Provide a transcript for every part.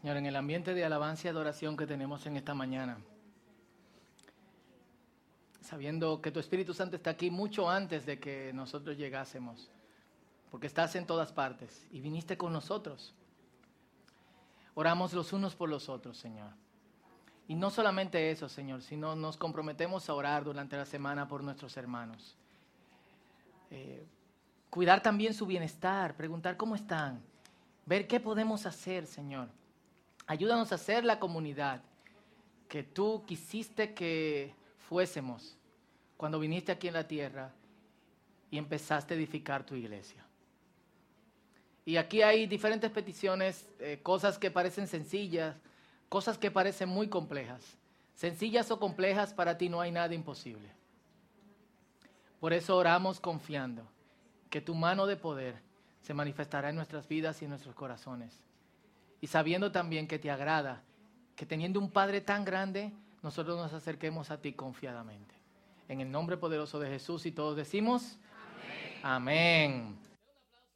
Señor, en el ambiente de alabanza y adoración que tenemos en esta mañana, sabiendo que tu Espíritu Santo está aquí mucho antes de que nosotros llegásemos, porque estás en todas partes y viniste con nosotros. Oramos los unos por los otros, Señor. Y no solamente eso, Señor, sino nos comprometemos a orar durante la semana por nuestros hermanos. Eh, cuidar también su bienestar, preguntar cómo están, ver qué podemos hacer, Señor. Ayúdanos a ser la comunidad que tú quisiste que fuésemos cuando viniste aquí en la tierra y empezaste a edificar tu iglesia. Y aquí hay diferentes peticiones, eh, cosas que parecen sencillas, cosas que parecen muy complejas. Sencillas o complejas, para ti no hay nada imposible. Por eso oramos confiando que tu mano de poder se manifestará en nuestras vidas y en nuestros corazones y sabiendo también que te agrada, que teniendo un Padre tan grande, nosotros nos acerquemos a ti confiadamente. En el nombre poderoso de Jesús y todos decimos, amén. amén.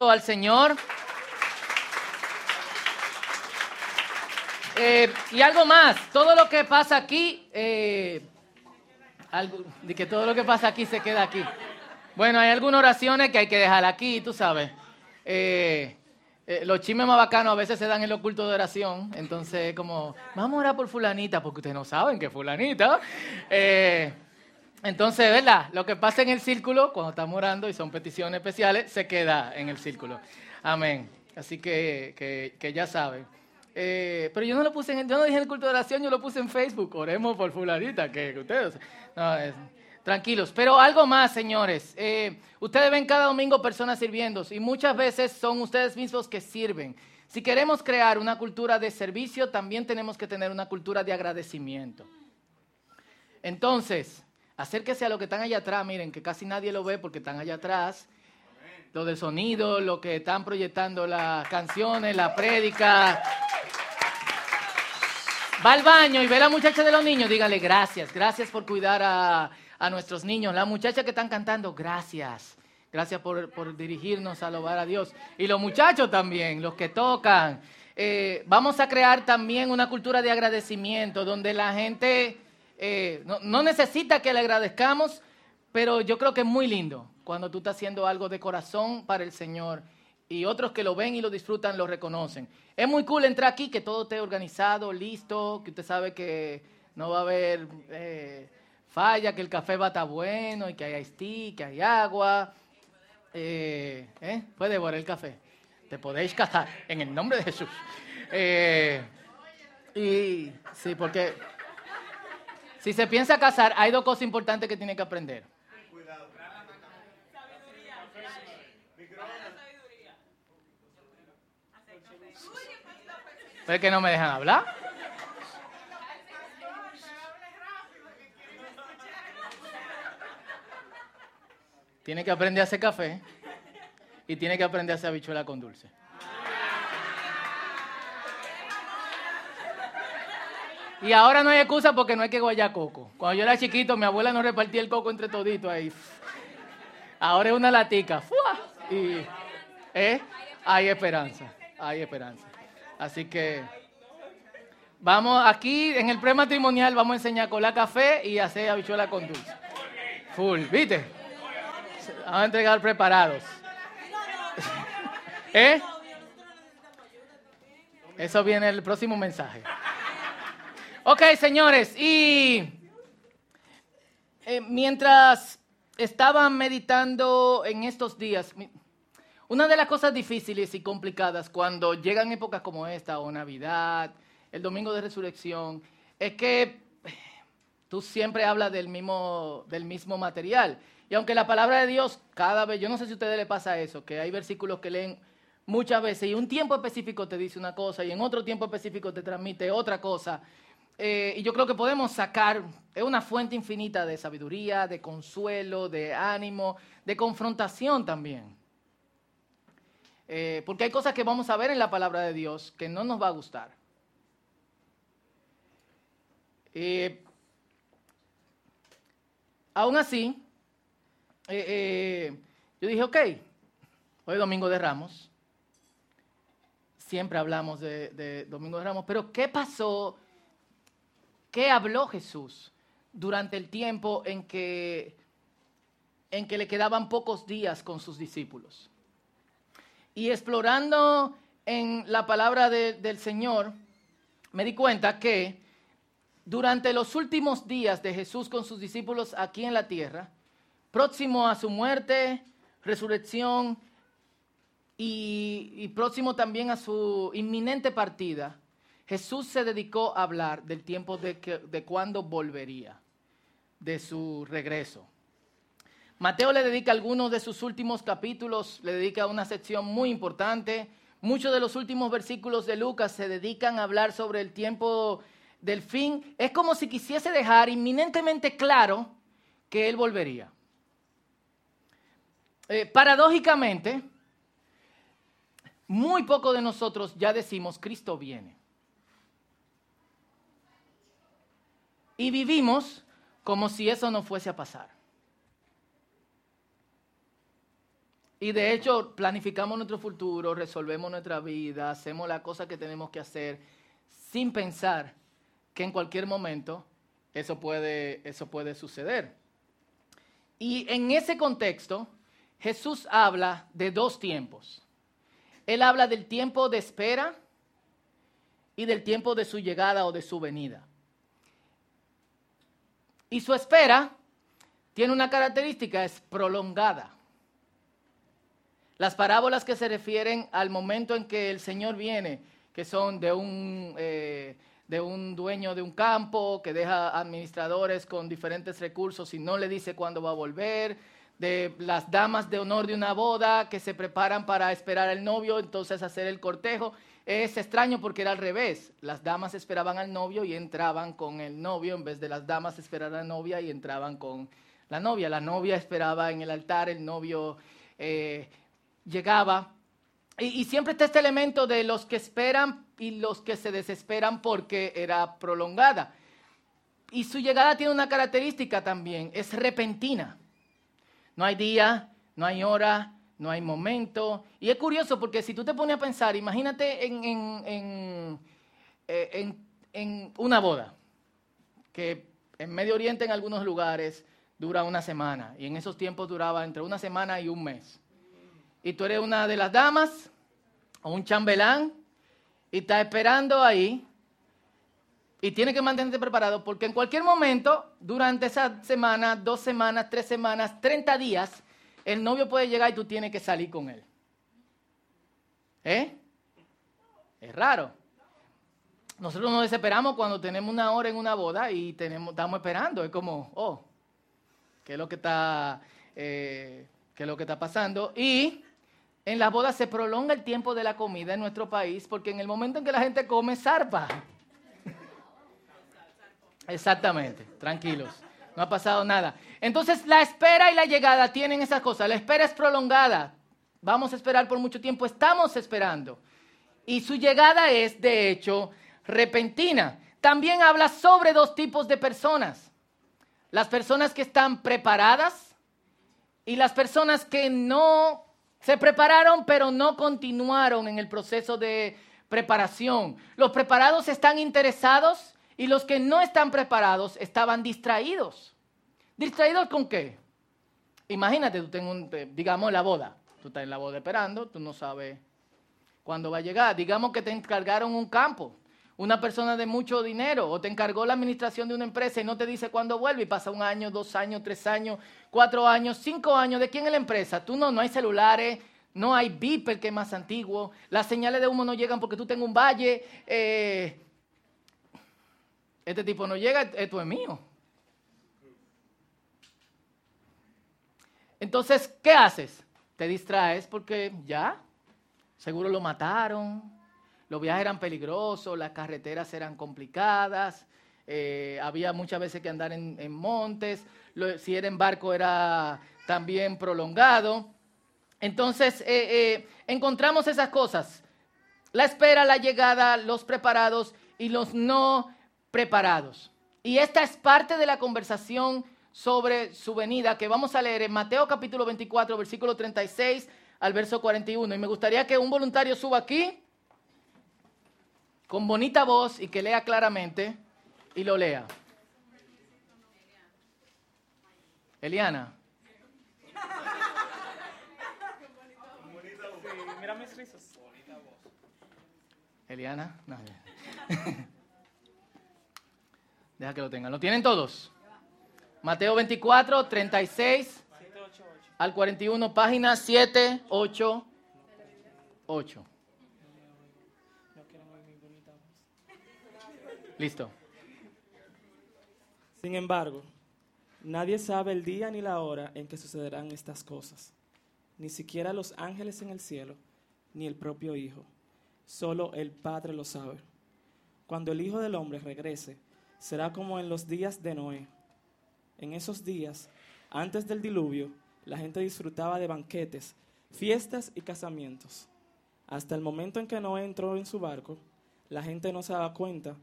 Al Señor. Eh, y algo más, todo lo que pasa aquí, eh, de que todo lo que pasa aquí se queda aquí. Bueno, hay algunas oraciones que hay que dejar aquí, tú sabes. Eh, eh, los chismes más bacanos a veces se dan en los cultos de oración. Entonces, como, vamos a orar por fulanita, porque ustedes no saben que fulanita. Eh, entonces, ¿verdad? Lo que pasa en el círculo, cuando estamos orando y son peticiones especiales, se queda en el círculo. Amén. Así que, que, ya saben. Eh, pero yo no lo puse en, yo no dije en el culto de oración, yo lo puse en Facebook. Oremos por fulanita, que ustedes. No, es, Tranquilos. Pero algo más, señores. Eh, ustedes ven cada domingo personas sirviendo y muchas veces son ustedes mismos que sirven. Si queremos crear una cultura de servicio, también tenemos que tener una cultura de agradecimiento. Entonces, acérquese a lo que están allá atrás. Miren, que casi nadie lo ve porque están allá atrás. Lo del sonido, lo que están proyectando las canciones, la prédica. Va al baño y ve a la muchacha de los niños, dígale gracias, gracias por cuidar a, a nuestros niños. La muchacha que están cantando, gracias. Gracias por, dirigirnos a alabar a Dios. Y los muchachos también, los que tocan. Eh, vamos a crear también una cultura de agradecimiento donde la gente eh, no, no, necesita que le agradezcamos, pero yo creo que es muy lindo cuando tú estás haciendo algo de corazón para el Señor y otros que lo ven y lo disfrutan lo reconocen. Es muy cool entrar aquí, que todo esté organizado, listo, que usted sabe que no va a haber... Eh, falla, que el café va a estar bueno y que hay tea, que hay agua. Eh, ¿eh? Puede devorar el café. Te podéis casar en el nombre de Jesús. Eh, y sí, porque si se piensa casar, hay dos cosas importantes que tiene que aprender. ¿Pero que no me dejan hablar? Tiene que aprender a hacer café y tiene que aprender a hacer habichuela con dulce. Y ahora no hay excusa porque no hay que guayar coco. Cuando yo era chiquito, mi abuela no repartía el coco entre toditos ahí. Ahora es una latica. Y ¿eh? hay esperanza. Hay esperanza. Así que vamos aquí en el prematrimonial vamos a enseñar a colar café y hacer habichuela con dulce. Full, ¿viste? Vamos a entregar preparados. ¿Eh? Eso viene el próximo mensaje. Ok, señores, y eh, mientras estaba meditando en estos días, una de las cosas difíciles y complicadas cuando llegan épocas como esta, o Navidad, el Domingo de Resurrección, es que tú siempre hablas del mismo, del mismo material. Y aunque la palabra de Dios cada vez, yo no sé si a ustedes les pasa eso, que hay versículos que leen muchas veces y un tiempo específico te dice una cosa y en otro tiempo específico te transmite otra cosa. Eh, y yo creo que podemos sacar, es una fuente infinita de sabiduría, de consuelo, de ánimo, de confrontación también. Eh, porque hay cosas que vamos a ver en la palabra de Dios que no nos va a gustar. Eh, aún así, eh, eh, yo dije, ok, hoy es domingo de Ramos. siempre hablamos de, Domingo de Ramos, pero ¿qué pasó? ¿Qué habló Jesús durante el tiempo en que, en que le quedaban pocos días con sus discípulos? Y explorando en la palabra de- del Señor, me di cuenta que durante los últimos días de Jesús con sus discípulos aquí en la tierra, próximo a su muerte, resurrección y, próximo también a su inminente partida, Jesús se dedicó a hablar del tiempo de, que, de cuándo volvería, de su regreso. Mateo le dedica algunos de sus últimos capítulos, le dedica una sección muy importante. Muchos de los últimos versículos de Lucas se dedican a hablar sobre el tiempo del fin. Es como si quisiese dejar inminentemente claro que Él volvería. Eh, paradójicamente, muy poco de nosotros ya decimos Cristo viene. Y vivimos como si eso no fuese a pasar. Y de hecho planificamos nuestro futuro, resolvemos nuestra vida, hacemos la cosa que tenemos que hacer sin pensar que en cualquier momento eso puede, eso puede suceder. Y en ese contexto, Jesús habla de dos tiempos. Él habla del tiempo de espera y del tiempo de su llegada o de su venida. Y su espera tiene una característica, es prolongada. Las parábolas que se refieren al momento en que el Señor viene, que son de un, eh, de un dueño de un campo que deja administradores con diferentes recursos y no le dice cuándo va a volver, de las damas de honor de una boda que se preparan para esperar al novio, entonces hacer el cortejo. Es extraño porque era al revés. Las damas esperaban al novio y entraban con el novio en vez de las damas esperar a la novia y entraban con la novia. La novia esperaba en el altar, el novio eh, llegaba. Y, y siempre está este elemento de los que esperan y los que se desesperan porque era prolongada. Y su llegada tiene una característica también, es repentina. No hay día, no hay hora, no hay momento. Y es curioso porque si tú te pones a pensar, imagínate en, en- en, eh, en- en una boda, que en Medio Oriente en algunos lugares dura una semana, y en esos tiempos duraba entre una semana y un mes. Y tú eres una de las damas o un chambelán y estás esperando ahí y tienes que mantenerte preparado porque en cualquier momento, durante esa semana, dos semanas, tres semanas, 30 días, el novio puede llegar y tú tienes que salir con él. ¿Eh? Es raro. Nosotros nos desesperamos cuando tenemos una hora en una boda y tenemos, estamos esperando. Es como, oh, ¿qué es lo que está, eh, qué es lo que está pasando? Y en las bodas se prolonga el tiempo de la comida en nuestro país porque en el momento en que la gente come, zarpa. Exactamente, tranquilos. No ha pasado nada. Entonces, la espera y la llegada tienen esas cosas. La espera es prolongada. Vamos a esperar por mucho tiempo. Estamos esperando. Y su llegada es, de hecho, repentina. También habla sobre dos tipos de personas. Las personas que están preparadas y las personas que no se prepararon, pero no continuaron en el proceso de preparación. Los preparados están interesados y los que no están preparados estaban distraídos. ¿Distraídos con qué? Imagínate, tú tengo un, digamos, la boda. Tú estás en la boda esperando, tú no sabes cuándo va a llegar. Digamos que te encargaron un campo, una persona de mucho dinero, o te encargó la administración de una empresa y no te dice cuándo vuelve y pasa un año, dos años, tres años, cuatro años, cinco años. ¿De quién es la empresa? Tú no, no hay celulares, no hay beeper que es más antiguo, las señales de humo no llegan porque tú tengas un valle. eh, este tipo no llega, esto es mío. Entonces, ¿qué haces? Te distraes porque ya, seguro lo mataron, los viajes eran peligrosos, las carreteras eran complicadas, eh, había muchas veces que andar en, montes, si era en barco era también prolongado. Entonces, eh, eh, encontramos esas cosas. La espera, la llegada, los preparados y los no preparados. Y esta es parte de la conversación sobre su venida que vamos a leer en Mateo capítulo 24, versículo 36 al verso 41. Y me gustaría que un voluntario suba aquí con bonita voz y que lea claramente y lo lea. Eliana. mira mis. Eliana. No. Deja que lo tengan. ¿Lo tienen todos? Mateo 24, 36 al 41, página 788. Listo. Sin embargo, nadie sabe el día ni la hora en que sucederán estas cosas, ni siquiera los ángeles en el cielo, ni el propio Hijo. Solo el Padre lo sabe. Cuando el Hijo del Hombre regrese, será como en los días de Noé. En esos días, antes del diluvio, la gente disfrutaba de banquetes, fiestas y casamientos. Hasta el momento en que Noé entró en su barco, la gente no se daba cuenta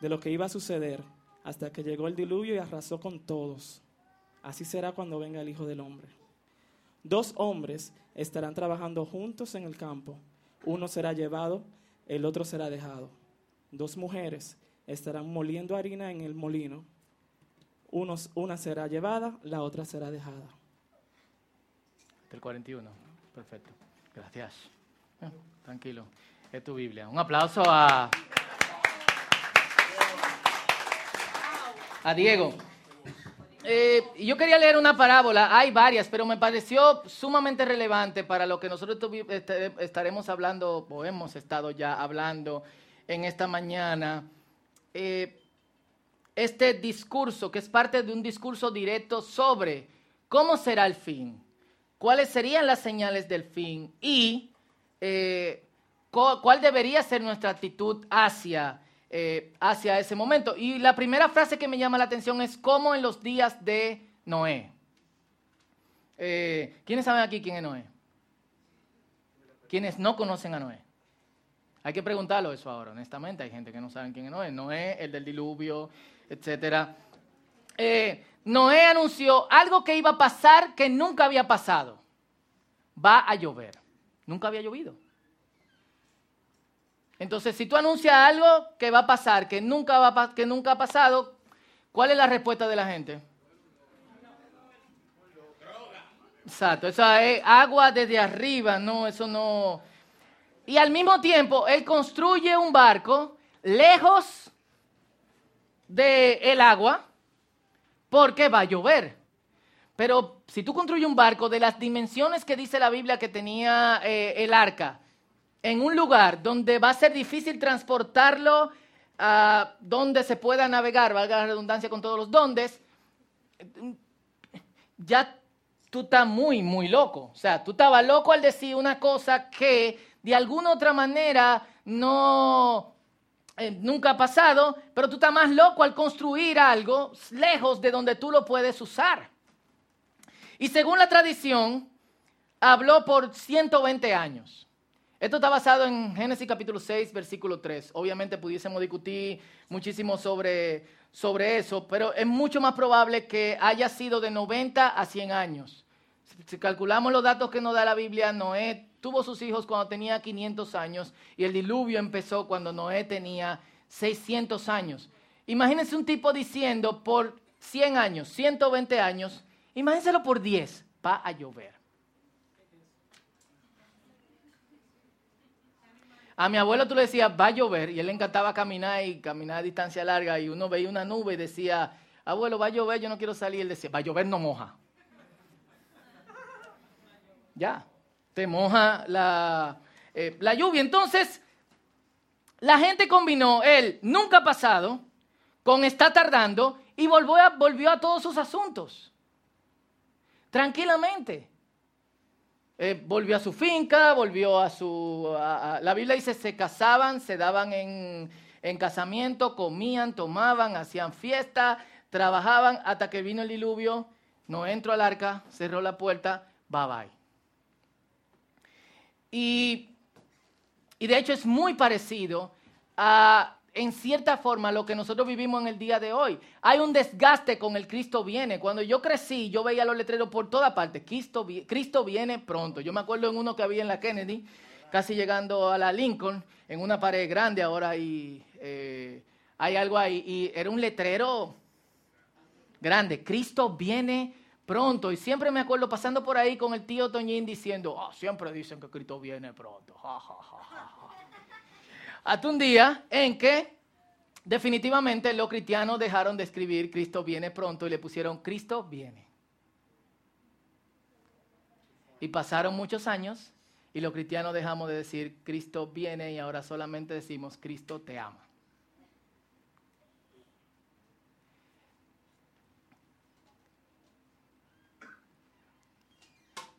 de lo que iba a suceder hasta que llegó el diluvio y arrasó con todos. Así será cuando venga el Hijo del Hombre. Dos hombres estarán trabajando juntos en el campo. Uno será llevado, el otro será dejado. Dos mujeres estarán moliendo harina en el molino. Unos, una será llevada, la otra será dejada. El 41. Perfecto. Gracias. Eh, tranquilo. Es tu Biblia. Un aplauso a... a Diego. Eh, yo quería leer una parábola, hay varias, pero me pareció sumamente relevante para lo que nosotros este, estaremos hablando, o hemos estado ya hablando en esta mañana. Eh, este discurso, que es parte de un discurso directo sobre cómo será el fin, cuáles serían las señales del fin y eh, cuál debería ser nuestra actitud hacia eh, hacia ese momento. Y la primera frase que me llama la atención es como en los días de Noé. ¿Quiénes saben aquí quién es Noé? ¿Quiénes no conocen a Noé? Hay que preguntarlo eso ahora, honestamente. Hay gente que no sabe quién es Noé. Noé, el del diluvio, etc. Eh, Noé anunció algo que iba a pasar que nunca había pasado. Va a llover. Nunca había llovido. Entonces, si tú anuncias algo que va a pasar, que nunca, va que nunca ha pasado, ¿cuál es la respuesta de la gente? Exacto, esa es agua desde arriba, no, eso no. Y al mismo tiempo, él construye un barco lejos del el agua porque va a llover. Pero si tú construyes un barco de las dimensiones que dice la Biblia que tenía eh, el arca, en un lugar donde va a ser difícil transportarlo a donde se pueda navegar, valga la redundancia con todos los dondes, ya tú estás muy, muy loco. O sea, tú estabas loco al decir una cosa que de alguna otra manera no, eh, nunca ha pasado, pero tú estás más loco al construir algo lejos de donde tú lo puedes usar. Y según la tradición, habló por 120 años. Esto está basado en Génesis capítulo 6, versículo 3. Obviamente pudiésemos discutir muchísimo sobre, sobre eso, pero es mucho más probable que haya sido de 90 a 100 años. Si calculamos los datos que nos da la Biblia, Noé tuvo sus hijos cuando tenía 500 años y el diluvio empezó cuando Noé tenía 600 años. Imagínense un tipo diciendo por 100 años, 120 años, imagínenselo por 10, va a llover. A mi abuelo tú le decías, va a llover, y él le encantaba caminar y caminar a distancia larga, y uno veía una nube y decía, abuelo, va a llover, yo no quiero salir. Él decía, va a llover, no moja. Ya, te moja la, eh, la lluvia. Entonces, la gente combinó el nunca pasado con está tardando y volvió a, volvió a todos sus asuntos. Tranquilamente. Eh, volvió a su finca, volvió a su... la Biblia dice, se casaban, se daban en, en casamiento, comían, tomaban, hacían fiesta, trabajaban hasta que vino el diluvio, no entró al arca, cerró la puerta, bye bye. Y, y de hecho es muy parecido a en cierta forma lo que nosotros vivimos en el día de hoy. Hay un desgaste con el Cristo viene. Cuando yo crecí, yo veía los letreros por toda parte. Cristo, Cristo viene pronto. Yo me acuerdo en uno que había en la Kennedy, casi llegando a la Lincoln, en una pared grande ahora y eh, hay algo ahí. Y era un letrero grande. Cristo viene pronto. Y siempre me acuerdo pasando por ahí con el tío Toñín diciendo, ah, siempre dicen que Cristo viene pronto. Hasta un día en que definitivamente los cristianos dejaron de escribir Cristo viene pronto y le pusieron Cristo viene. Y pasaron muchos años y los cristianos dejamos de decir Cristo viene y ahora solamente decimos Cristo te ama.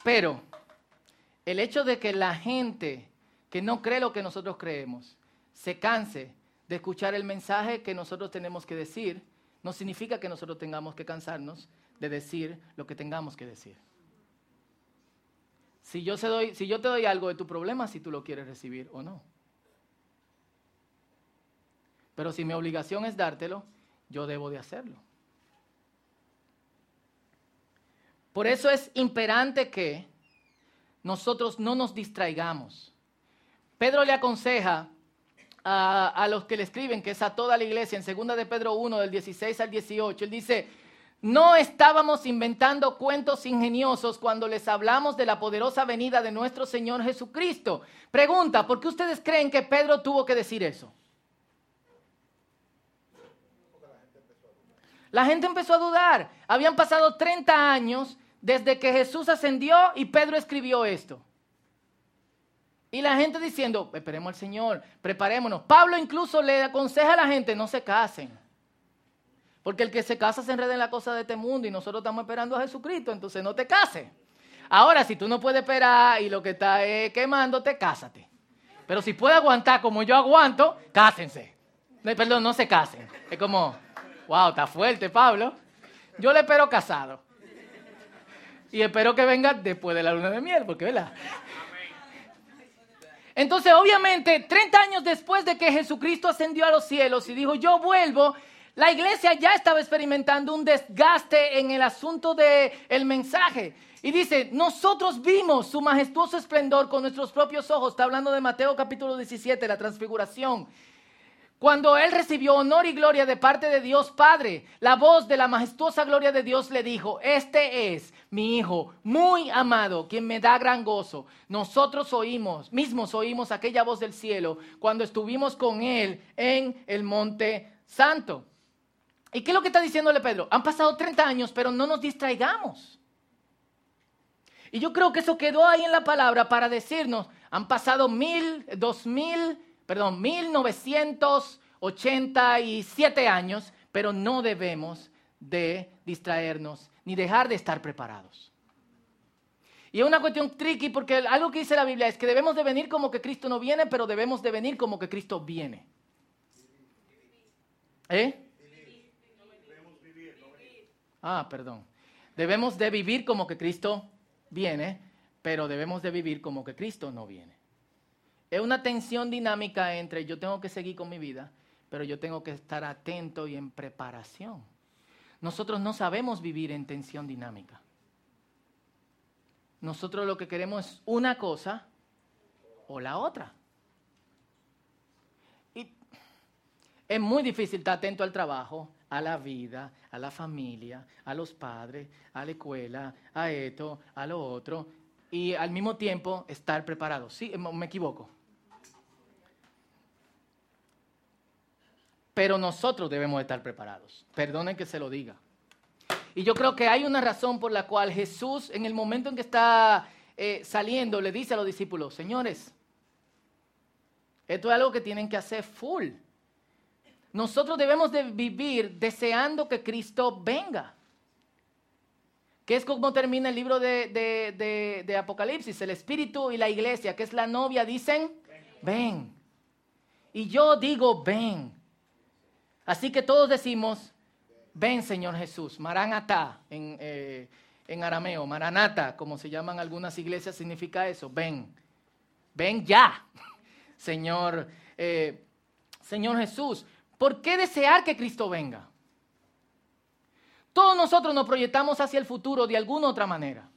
Pero el hecho de que la gente que no cree lo que nosotros creemos se canse de escuchar el mensaje que nosotros tenemos que decir, no significa que nosotros tengamos que cansarnos de decir lo que tengamos que decir. Si yo, te doy algo de tu problema, si tú lo quieres recibir o no. Pero si mi obligación es dártelo, yo debo de hacerlo. Por eso es imperante que nosotros no nos distraigamos. Pedro le aconseja a, a, los que le escriben, que es a toda la iglesia, en 2 de Pedro 1, del 16 al 18, él dice, no estábamos inventando cuentos ingeniosos cuando les hablamos de la poderosa venida de nuestro Señor Jesucristo. Pregunta, ¿por qué ustedes creen que Pedro tuvo que decir eso? La gente empezó a dudar. Habían pasado 30 años desde que Jesús ascendió y Pedro escribió esto. Y la gente diciendo, esperemos al Señor, preparémonos. Pablo incluso le aconseja a la gente, no se casen. Porque el que se casa se enreda en la cosa de este mundo y nosotros estamos esperando a Jesucristo, entonces no te cases. Ahora, si tú no puedes esperar y lo que está es quemándote, cásate. Pero si puede aguantar como yo aguanto, cásense. perdón, no se casen. Es como, wow, está fuerte, Pablo. Yo le espero casado. Y espero que venga después de la luna de miel, porque, ¿verdad? Entonces, obviamente, 30 años después de que Jesucristo ascendió a los cielos y dijo, yo vuelvo, la iglesia ya estaba experimentando un desgaste en el asunto del el mensaje. Y dice, nosotros vimos su majestuoso esplendor con nuestros propios ojos. Está hablando de Mateo capítulo 17, la transfiguración. Cuando él recibió honor y gloria de parte de Dios Padre, la voz de la majestuosa gloria de Dios le dijo, este es mi Hijo muy amado, quien me da gran gozo. Nosotros oímos, mismos oímos aquella voz del cielo cuando estuvimos con él en el monte santo. ¿Y qué es lo que está diciéndole Pedro? Han pasado 30 años, pero no nos distraigamos. Y yo creo que eso quedó ahí en la palabra para decirnos, han pasado mil, dos mil, perdón, 1987 años, pero no debemos de distraernos ni dejar de estar preparados. Y es una cuestión tricky porque algo que dice la Biblia es que debemos de venir como que Cristo no viene, pero debemos de venir como que Cristo viene. ¿Eh? Ah, perdón. Debemos de vivir como que Cristo viene, pero debemos de vivir como que Cristo no viene. Es una tensión dinámica entre yo tengo que seguir con mi vida, pero yo tengo que estar atento y en preparación. Nosotros no sabemos vivir en tensión dinámica. Nosotros lo que queremos es una cosa o la otra. Y es muy difícil estar atento al trabajo, a la vida, a la familia, a los padres, a la escuela, a esto, a lo otro, y al mismo tiempo estar preparado. Sí, me equivoco. Pero nosotros debemos estar preparados. Perdonen que se lo diga. Y yo creo que hay una razón por la cual Jesús, en el momento en que está eh, saliendo, le dice a los discípulos, señores, esto es algo que tienen que hacer full. Nosotros debemos de vivir deseando que Cristo venga. Que es como termina el libro de, Apocalipsis. El Espíritu y la iglesia, que es la novia, dicen, ven. Y yo digo, ven. Así que todos decimos, ven Señor Jesús. Maranatá en, eh, en arameo. Maranata, como se llaman algunas iglesias, significa eso. Ven. Ven ya. Señor, eh, Señor Jesús. ¿Por qué desear que Cristo venga? Todos nosotros nos proyectamos hacia el futuro de alguna otra manera.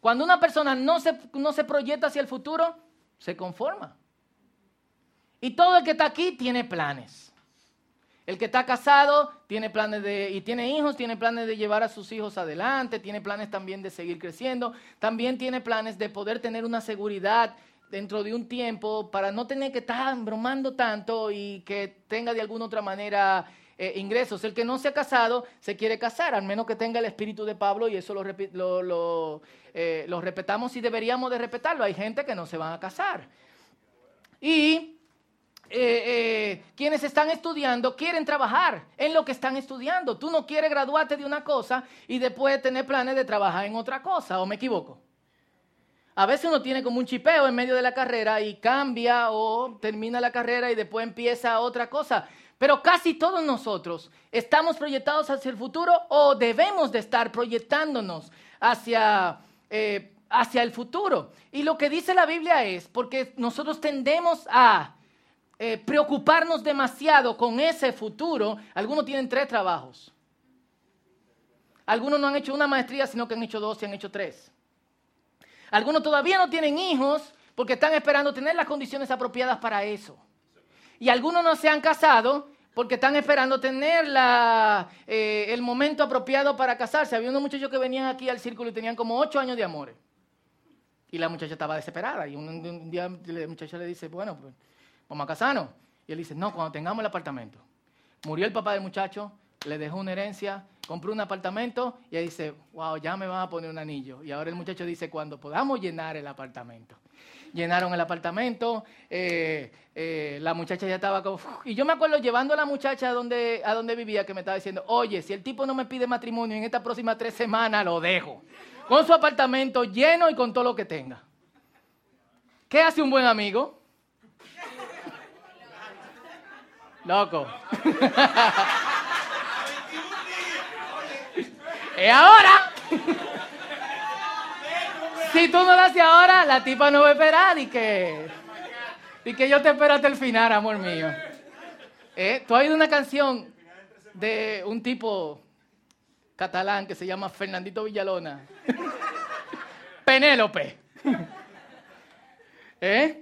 Cuando una persona no se, no se proyecta hacia el futuro, se conforma. Y todo el que está aquí tiene planes. El que está casado tiene planes de, y tiene hijos, tiene planes de llevar a sus hijos adelante, tiene planes también de seguir creciendo, también tiene planes de poder tener una seguridad dentro de un tiempo para no tener que estar bromando tanto y que tenga de alguna otra manera eh, ingresos. El que no se ha casado se quiere casar, al menos que tenga el espíritu de Pablo y eso lo, lo, eh, lo respetamos y deberíamos de respetarlo. Hay gente que no se van a casar. Y eh, eh, quienes están estudiando quieren trabajar en lo que están estudiando. Tú no quieres graduarte de una cosa y después tener planes de trabajar en otra cosa, ¿o me equivoco? A veces uno tiene como un chipeo en medio de la carrera y cambia o termina la carrera y después empieza otra cosa. Pero casi todos nosotros estamos proyectados hacia el futuro o debemos de estar proyectándonos hacia, eh, hacia el futuro. Y lo que dice la Biblia es, porque nosotros tendemos a eh, preocuparnos demasiado con ese futuro, algunos tienen tres trabajos. Algunos no han hecho una maestría, sino que han hecho dos y han hecho tres. Algunos todavía no tienen hijos porque están esperando tener las condiciones apropiadas para eso. Y algunos no se han casado porque están esperando tener eh, el momento apropiado para casarse. Había unos muchachos que venían aquí al círculo y tenían como ocho años de amores. Y la muchacha estaba desesperada. Y un, día el muchacho le dice, bueno, pues vamos a. Y él dice, no, cuando tengamos el apartamento. Murió el papá del muchacho, le dejó una herencia, compró un apartamento y él dice, wow, ya me van a poner un anillo. Y ahora el muchacho dice, cuando podamos llenar el apartamento. Llenaron el apartamento, eh, eh, la muchacha ya estaba como... Y yo me acuerdo llevando a la muchacha a donde, a donde vivía que me estaba diciendo, oye, si el tipo no me pide matrimonio en estas próximas tres semanas, lo dejo. Con su apartamento lleno y con todo lo que tenga. ¿Qué hace un buen amigo? Loco. ¿Y ahora? si tú no lo haces ahora, la tipa no va a esperar y que, y que yo te espero hasta el final, amor mío. ¿Eh? Tú has oído una canción de un tipo catalán que se llama Fernandito Villalona. Penélope. ¿Eh?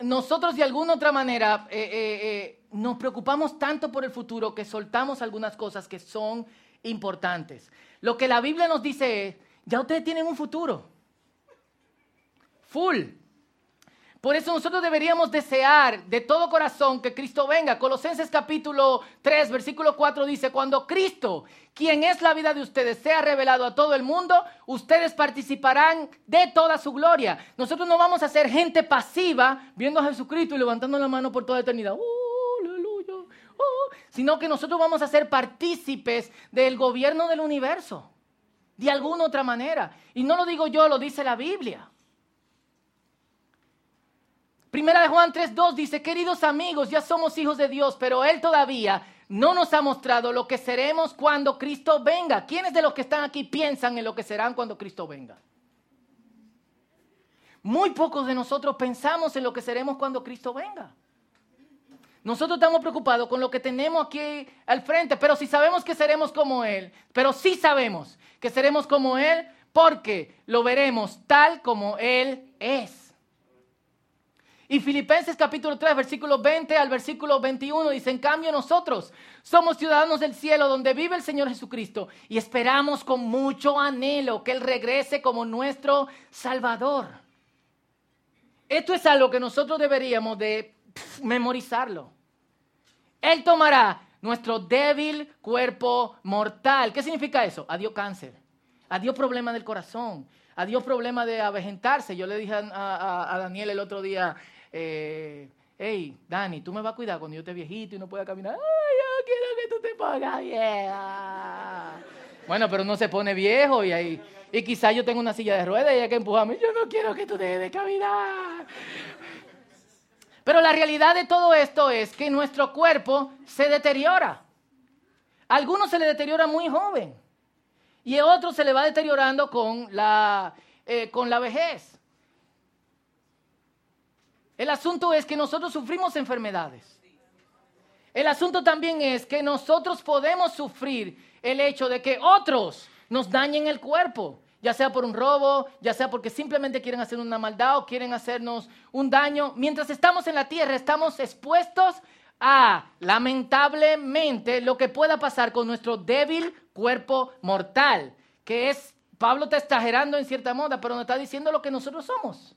Nosotros de alguna otra manera eh, eh, eh, nos preocupamos tanto por el futuro que soltamos algunas cosas que son importantes. Lo que la Biblia nos dice es, ya ustedes tienen un futuro. Full. Por eso nosotros deberíamos desear de todo corazón que Cristo venga. Colosenses capítulo 3, versículo 4 dice, cuando Cristo, quien es la vida de ustedes, sea revelado a todo el mundo, ustedes participarán de toda su gloria. Nosotros no vamos a ser gente pasiva viendo a Jesucristo y levantando la mano por toda eternidad. Oh, aleluya. Oh, sino que nosotros vamos a ser partícipes del gobierno del universo. De alguna otra manera. Y no lo digo yo, lo dice la Biblia. Primera de Juan 3.2 dice, queridos amigos, ya somos hijos de Dios, pero Él todavía no nos ha mostrado lo que seremos cuando Cristo venga. ¿Quiénes de los que están aquí piensan en lo que serán cuando Cristo venga? Muy pocos de nosotros pensamos en lo que seremos cuando Cristo venga. Nosotros estamos preocupados con lo que tenemos aquí al frente, pero si sabemos que seremos como Él, pero sí sabemos que seremos como Él porque lo veremos tal como Él es. Y Filipenses capítulo 3, versículo 20 al versículo 21 dice, en cambio nosotros somos ciudadanos del cielo donde vive el Señor Jesucristo y esperamos con mucho anhelo que Él regrese como nuestro Salvador. Esto es algo que nosotros deberíamos de memorizarlo. Él tomará nuestro débil cuerpo mortal. ¿Qué significa eso? Adiós cáncer, adiós problema del corazón, adiós problema de avejentarse. Yo le dije a, a Daniel el otro día, eh, hey, Dani, tú me vas a cuidar cuando yo esté viejito y no pueda caminar. Ay, yo quiero que tú te pongas vieja. Bueno, pero no se pone viejo y ahí, y quizás yo tengo una silla de ruedas y hay que empujarme. Yo no quiero que tú dejes de caminar. Pero la realidad de todo esto es que nuestro cuerpo se deteriora. A algunos se le deteriora muy joven y a otros se le va deteriorando con la, eh, con la vejez. El asunto es que nosotros sufrimos enfermedades. El asunto también es que nosotros podemos sufrir el hecho de que otros nos dañen el cuerpo. ya sea por un robo, ya sea porque simplemente quieren hacer una maldad o quieren hacernos un daño. Mientras estamos en la tierra, estamos expuestos a, lamentablemente, lo que pueda pasar con nuestro débil cuerpo mortal, que es, Pablo está exagerando en cierta moda, pero nos está diciendo lo que nosotros somos.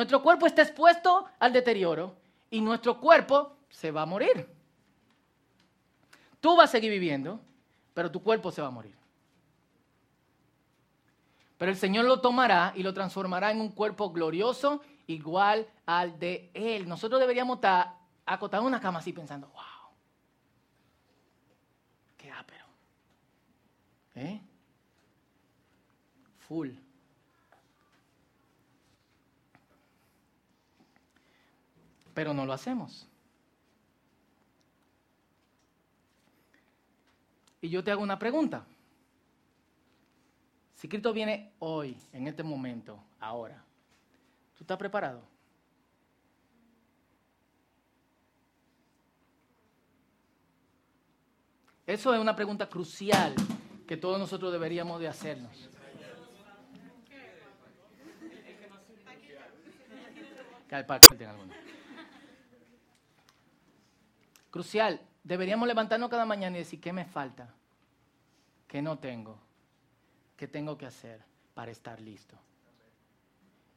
Nuestro cuerpo está expuesto al deterioro y nuestro cuerpo se va a morir. Tú vas a seguir viviendo, pero tu cuerpo se va a morir. Pero el Señor lo tomará y lo transformará en un cuerpo glorioso igual al de Él. Nosotros deberíamos estar acotados en una cama así pensando, wow, qué ápero. ¿Eh? Full. Pero no lo hacemos. Y yo te hago una pregunta. Si Cristo viene hoy, en este momento, ahora, ¿tú estás preparado? Eso es una pregunta crucial que todos nosotros deberíamos de hacernos. Crucial, deberíamos levantarnos cada mañana y decir, ¿qué me falta? ¿Qué no tengo? ¿Qué tengo que hacer para estar listo?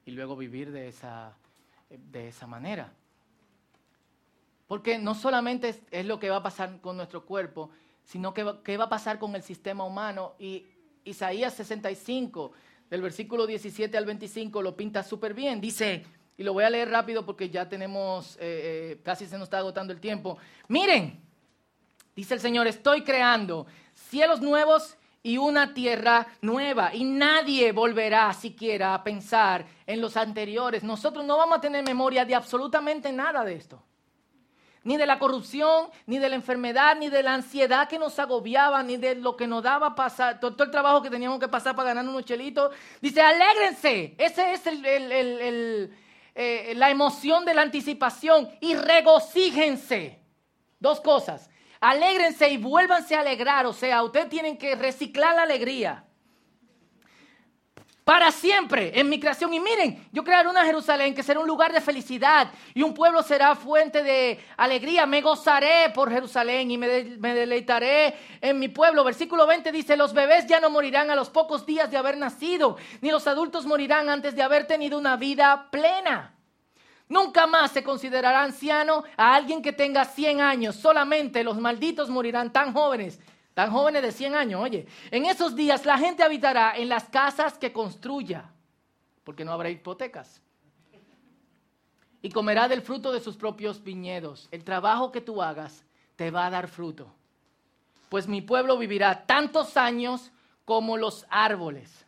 Y luego vivir de esa, de esa manera. Porque no solamente es, lo que va a pasar con nuestro cuerpo, sino que qué va a pasar con el sistema humano. Y Isaías 65, del versículo 17 al 25, lo pinta súper bien. Dice, y lo voy a leer rápido porque ya tenemos, eh, eh, casi se nos está agotando el tiempo. Miren, dice el Señor, estoy creando cielos nuevos y una tierra nueva. Y nadie volverá siquiera a pensar en los anteriores. Nosotros no vamos a tener memoria de absolutamente nada de esto. Ni de la corrupción, ni de la enfermedad, ni de la ansiedad que nos agobiaba, ni de lo que nos daba pasar, todo, el trabajo que teníamos que pasar para ganar unos chelitos. Dice, alégrense. Esa es eh, la emoción de la anticipación. Y regocíjense. Dos cosas alégrense y vuélvanse a alegrar. O sea, ustedes tienen que reciclar la alegría. Para siempre en mi creación. Y miren, yo crearé una Jerusalén que será un lugar de felicidad y un pueblo será fuente de alegría. Me gozaré por Jerusalén y me, deleitaré en mi pueblo. Versículo 20 dice, los bebés ya no morirán a los pocos días de haber nacido, ni los adultos morirán antes de haber tenido una vida plena. Nunca más se considerará anciano a alguien que tenga 100 años. Solamente los malditos morirán tan jóvenes, tan jóvenes de 100 años. Oye, en esos días la gente habitará en las casas que construya, porque no habrá hipotecas. Y comerá del fruto de sus propios viñedos. El trabajo que tú hagas te va a dar fruto. Pues mi pueblo vivirá tantos años como los árboles.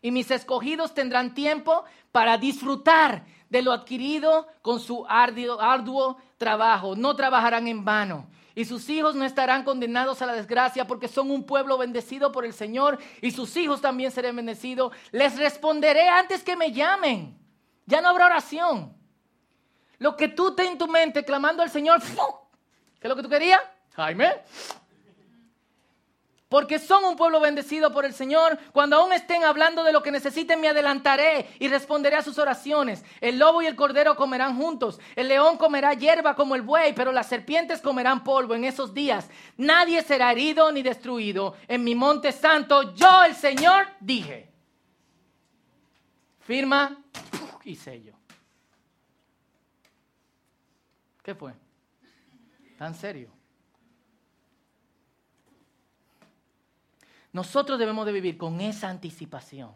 Y mis escogidos tendrán tiempo para disfrutar de lo adquirido con su arduo, trabajo. No trabajarán en vano. Y sus hijos no estarán condenados a la desgracia porque son un pueblo bendecido por el Señor y sus hijos también serán bendecidos. Les responderé antes que me llamen. Ya no habrá oración. Lo que tú te en tu mente clamando al Señor, ¿qué es lo que tú querías? Jaime, porque son un pueblo bendecido por el Señor. Cuando aún estén hablando de lo que necesiten, me adelantaré y responderé a sus oraciones. El lobo y el cordero comerán juntos. El león comerá hierba como el buey, pero las serpientes comerán polvo en esos días. Nadie será herido ni destruido. En mi monte santo, yo el Señor dije. Firma y sello. ¿Qué fue? ¿Tan serio? Nosotros debemos de vivir con esa anticipación.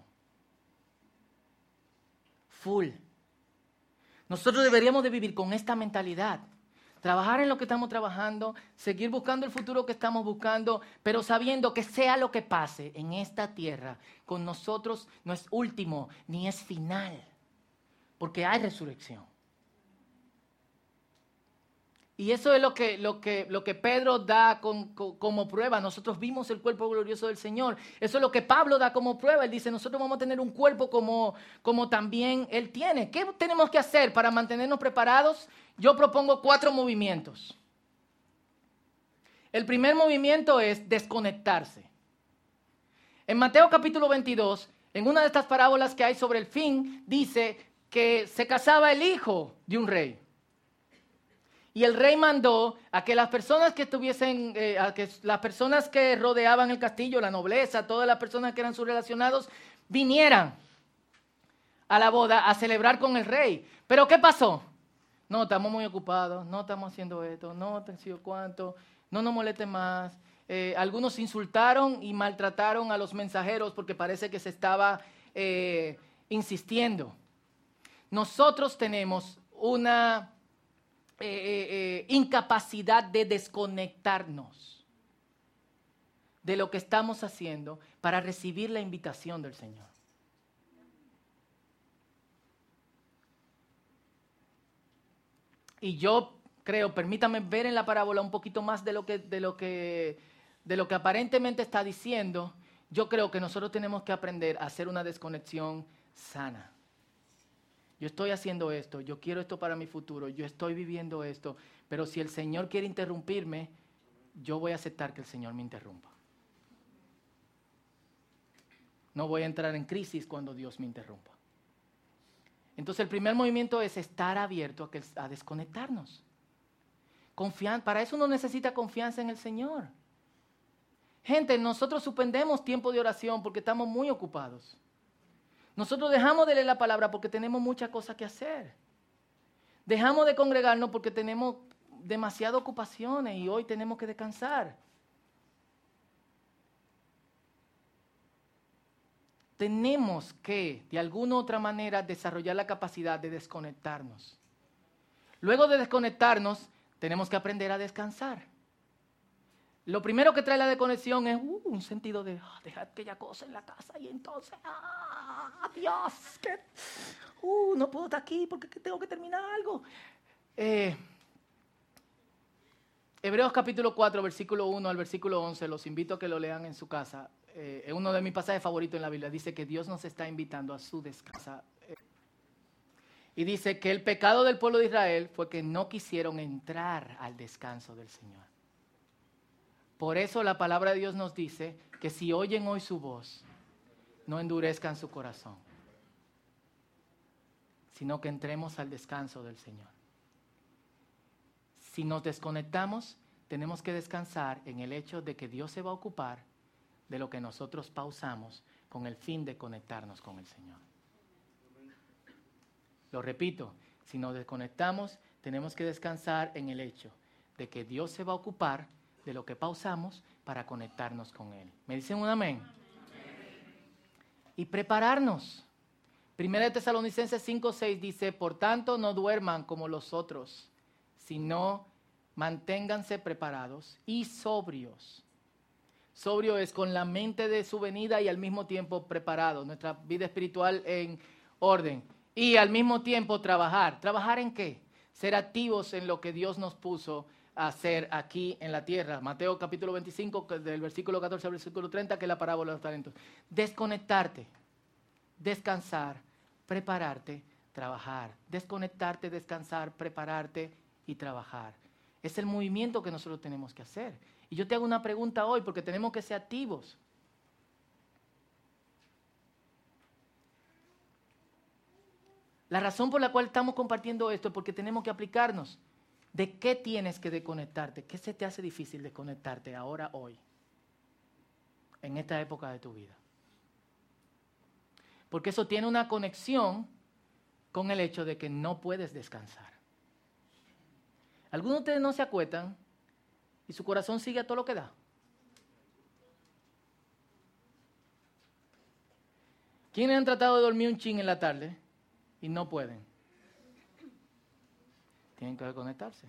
Full. Nosotros deberíamos de vivir con esta mentalidad. Trabajar en lo que estamos trabajando, seguir buscando el futuro que estamos buscando, pero sabiendo que sea lo que pase en esta tierra, con nosotros no es último ni es final, porque hay resurrección. Y eso es lo que, lo que, lo que Pedro da como prueba. Nosotros vimos el cuerpo glorioso del Señor. Eso es lo que Pablo da como prueba. Él dice, nosotros vamos a tener un cuerpo como, como también Él tiene. ¿Qué tenemos que hacer para mantenernos preparados? Yo propongo cuatro movimientos. El primer movimiento es desconectarse. En Mateo capítulo 22, en una de estas parábolas que hay sobre el fin, dice que se casaba el hijo de un rey. Y el rey mandó a que las personas que estuviesen, eh, a que las personas que rodeaban el castillo, la nobleza, todas las personas que eran sus relacionados, vinieran a la boda a celebrar con el rey. Pero ¿qué pasó? No, estamos muy ocupados, no estamos haciendo esto, no te sido cuánto, no nos moleste más. Eh, algunos insultaron y maltrataron a los mensajeros porque parece que se estaba eh, insistiendo. Nosotros tenemos una eh, incapacidad de desconectarnos de lo que estamos haciendo para recibir la invitación del Señor. Y yo creo, permítame ver en la parábola un poquito más de lo que, de lo que, de lo que aparentemente está diciendo. Yo creo que nosotros tenemos que aprender a hacer una desconexión sana. Yo estoy haciendo esto, yo quiero esto para mi futuro, yo estoy viviendo esto, pero si el Señor quiere interrumpirme, yo voy a aceptar que el Señor me interrumpa. No voy a entrar en crisis cuando Dios me interrumpa. Entonces el primer movimiento es estar abierto a, desconectarnos. para eso uno necesita confianza en el Señor. Gente, nosotros suspendemos tiempo de oración porque estamos muy ocupados. Nosotros dejamos de leer la palabra porque tenemos muchas cosas que hacer. Dejamos de congregarnos porque tenemos demasiadas ocupaciones y hoy tenemos que descansar. tenemos que, de alguna u otra manera, desarrollar la capacidad de desconectarnos. Luego de desconectarnos, tenemos que aprender a descansar. Lo primero que trae la desconexión es uh, un sentido de ah, dejar aquella cosa en la casa y entonces, ah, Dios, uh, no puedo estar aquí porque tengo que terminar algo. Eh, Hebreos capítulo 4, versículo 1 al versículo 11, los invito a que lo lean en su casa. Eh, es uno de mis pasajes favoritos en la Biblia, dice que Dios nos está invitando a su descanso. Y dice que el pecado del pueblo de Israel fue que no quisieron entrar al descanso del Señor. Por eso la palabra de Dios nos dice que si oyen hoy su voz, no endurezcan su corazón, sino que entremos al descanso del Señor. Si nos desconectamos, tenemos que descansar en el hecho de que Dios se va a ocupar de lo que nosotros pausamos con el fin de conectarnos con el Señor. Lo repito, si nos desconectamos, tenemos que descansar en el hecho de que Dios se va a ocupar de lo que pausamos para conectarnos con Él. ¿Me dicen un amén? Y prepararnos. Primera de Tesalonicenses 5:6 dice, por tanto no duerman como los otros, sino manténganse preparados y sobrios Sobrio es con la mente de su venida y al mismo tiempo preparado, nuestra vida espiritual en orden. Y al mismo tiempo trabajar. ¿Trabajar en qué? Ser activos en lo que Dios nos puso hacer aquí en la tierra. Mateo capítulo 25, del versículo 14 al versículo 30, que es la parábola de los talentos. Desconectarte, descansar, prepararte, trabajar. Desconectarte, descansar, prepararte y trabajar. Es el movimiento que nosotros tenemos que hacer. Y yo te hago una pregunta hoy porque tenemos que ser activos. La razón por la cual estamos compartiendo esto es porque tenemos que aplicarnos. ¿De qué tienes que desconectarte? ¿Qué se te hace difícil desconectarte ahora, hoy? En esta época de tu vida. Porque eso tiene una conexión con el hecho de que no puedes descansar. Algunos de ustedes no se acuestan y su corazón sigue a todo lo que da. ¿Quiénes han tratado de dormir un ching en la tarde y no pueden? Tienen que desconectarse.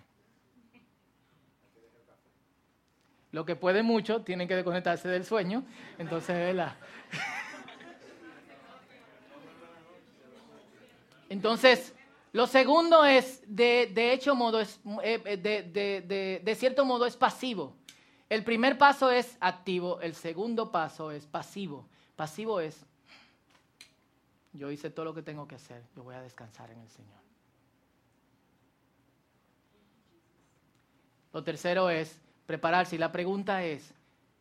Lo que pueden mucho, tienen que desconectarse del sueño. Entonces, ¿verdad? Entonces, lo segundo es, de, hecho modo, es, eh, eh, de, cierto modo es pasivo. El primer paso es activo, el segundo paso es pasivo. Pasivo es, yo hice todo lo que tengo que hacer, yo voy a descansar en el Señor. Lo tercero es prepararse y la pregunta es,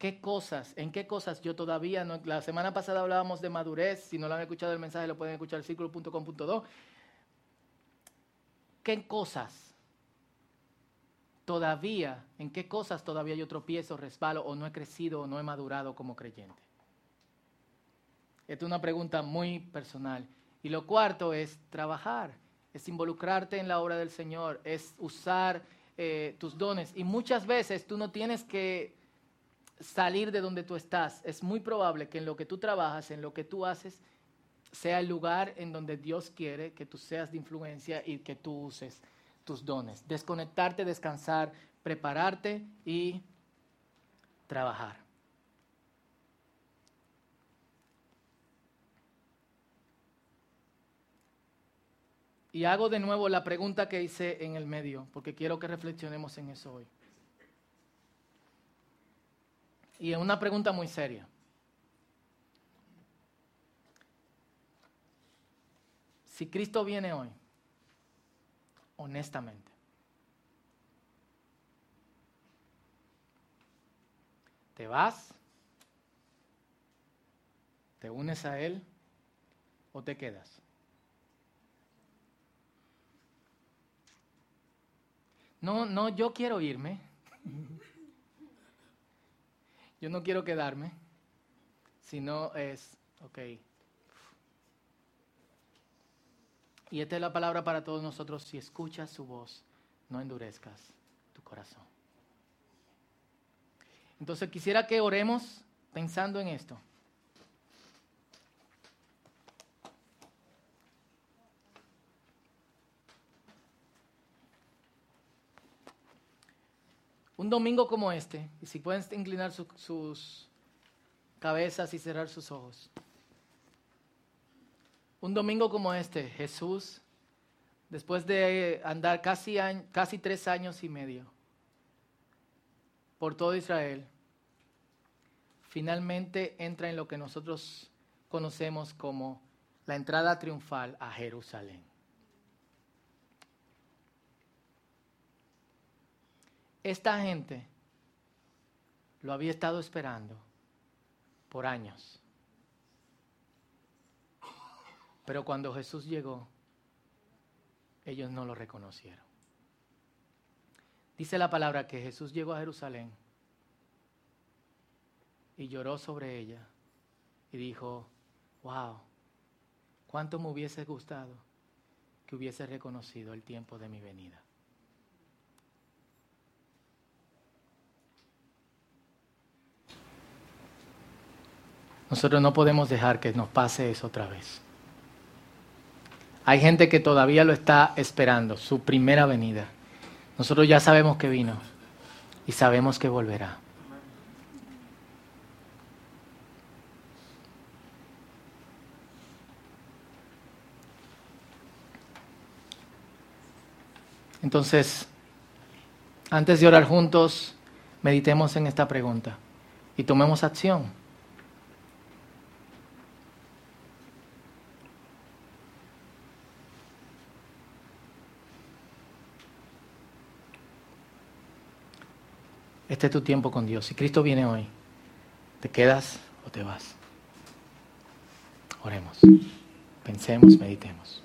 ¿Qué cosas, en qué cosas yo todavía no... La semana pasada hablábamos de madurez, si no lo han escuchado el mensaje lo pueden escuchar en círculo.com.do. ¿Qué cosas todavía, en qué cosas todavía yo tropiezo, resbalo o no he crecido o no he madurado como creyente? Esta es una pregunta muy personal. Y lo cuarto es trabajar, es involucrarte en la obra del Señor, es usar eh, tus dones. Y muchas veces tú no tienes que salir de donde tú estás. Es muy probable que en lo que tú trabajas, en lo que tú haces, sea el lugar en donde Dios quiere que tú seas de influencia y que tú uses tus dones. Desconectarte, descansar, prepararte y trabajar. Y hago de nuevo la pregunta que hice en el medio, porque quiero que reflexionemos en eso hoy. Y es una pregunta muy seria. Si Cristo viene hoy, honestamente, ¿te vas? ¿Te unes a Él o te quedas? No, no, yo quiero irme. Yo no quiero quedarme, sino es, ok. Y esta es la palabra para todos nosotros. Si escuchas su voz, no endurezcas tu corazón. Entonces quisiera que oremos pensando en esto. Un domingo como este, y si pueden inclinar sus cabezas y cerrar sus ojos. Un domingo como este, Jesús, después de andar casi, casi tres años y medio por todo Israel, finalmente entra en lo que nosotros conocemos como la entrada triunfal a Jerusalén. Esta gente lo había estado esperando por años. Pero cuando Jesús llegó, ellos no lo reconocieron. Dice la palabra que Jesús llegó a Jerusalén y lloró sobre ella y dijo, wow, cuánto me hubiese gustado que hubiese reconocido el tiempo de mi venida. Nosotros no podemos dejar que nos pase eso otra vez. Hay gente que todavía lo está esperando, su primera venida. Nosotros ya sabemos que vino y sabemos que volverá. Entonces, antes de orar juntos, meditemos en esta pregunta y tomemos acción. Tu tiempo con Dios. Si Cristo viene hoy, ¿te quedas o te vas? Oremos. Pensemos, meditemos.